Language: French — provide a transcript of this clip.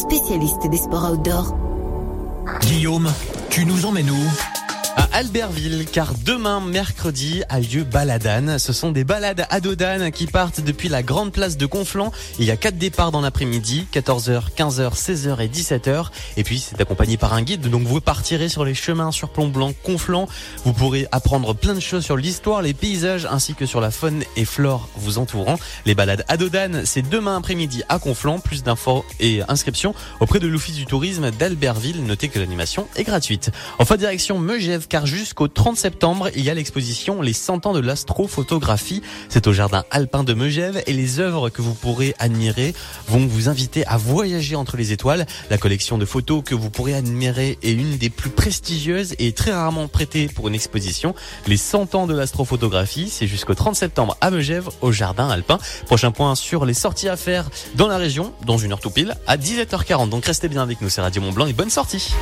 spécialiste des sports outdoor. Guillaume, tu nous emmènes où? Albertville car demain mercredi a lieu Baladane. Ce sont des balades à Dodane qui partent depuis la grande place de Conflans. Il y a quatre départs dans l'après-midi, 14h, 15h, 16h et 17h. Et puis c'est accompagné par un guide. Donc vous partirez sur les chemins sur plomb blanc Conflans. Vous pourrez apprendre plein de choses sur l'histoire, les paysages ainsi que sur la faune et flore vous entourant. Les balades à Dodane, c'est demain après-midi à Conflans. Plus d'infos et inscriptions auprès de l'Office du tourisme d'Albertville. Notez que l'animation est gratuite. Enfin direction Megève jusqu'au 30 septembre, il y a l'exposition Les 100 ans de l'astrophotographie. C'est au jardin alpin de Megève et les œuvres que vous pourrez admirer vont vous inviter à voyager entre les étoiles. La collection de photos que vous pourrez admirer est une des plus prestigieuses et très rarement prêtée pour une exposition. Les 100 ans de l'astrophotographie, c'est jusqu'au 30 septembre à Megève au jardin alpin. Prochain point sur les sorties à faire dans la région, dans une heure tout pile, à 17h40. Donc restez bien avec nous, c'est Radio Mont Blanc et bonne sortie.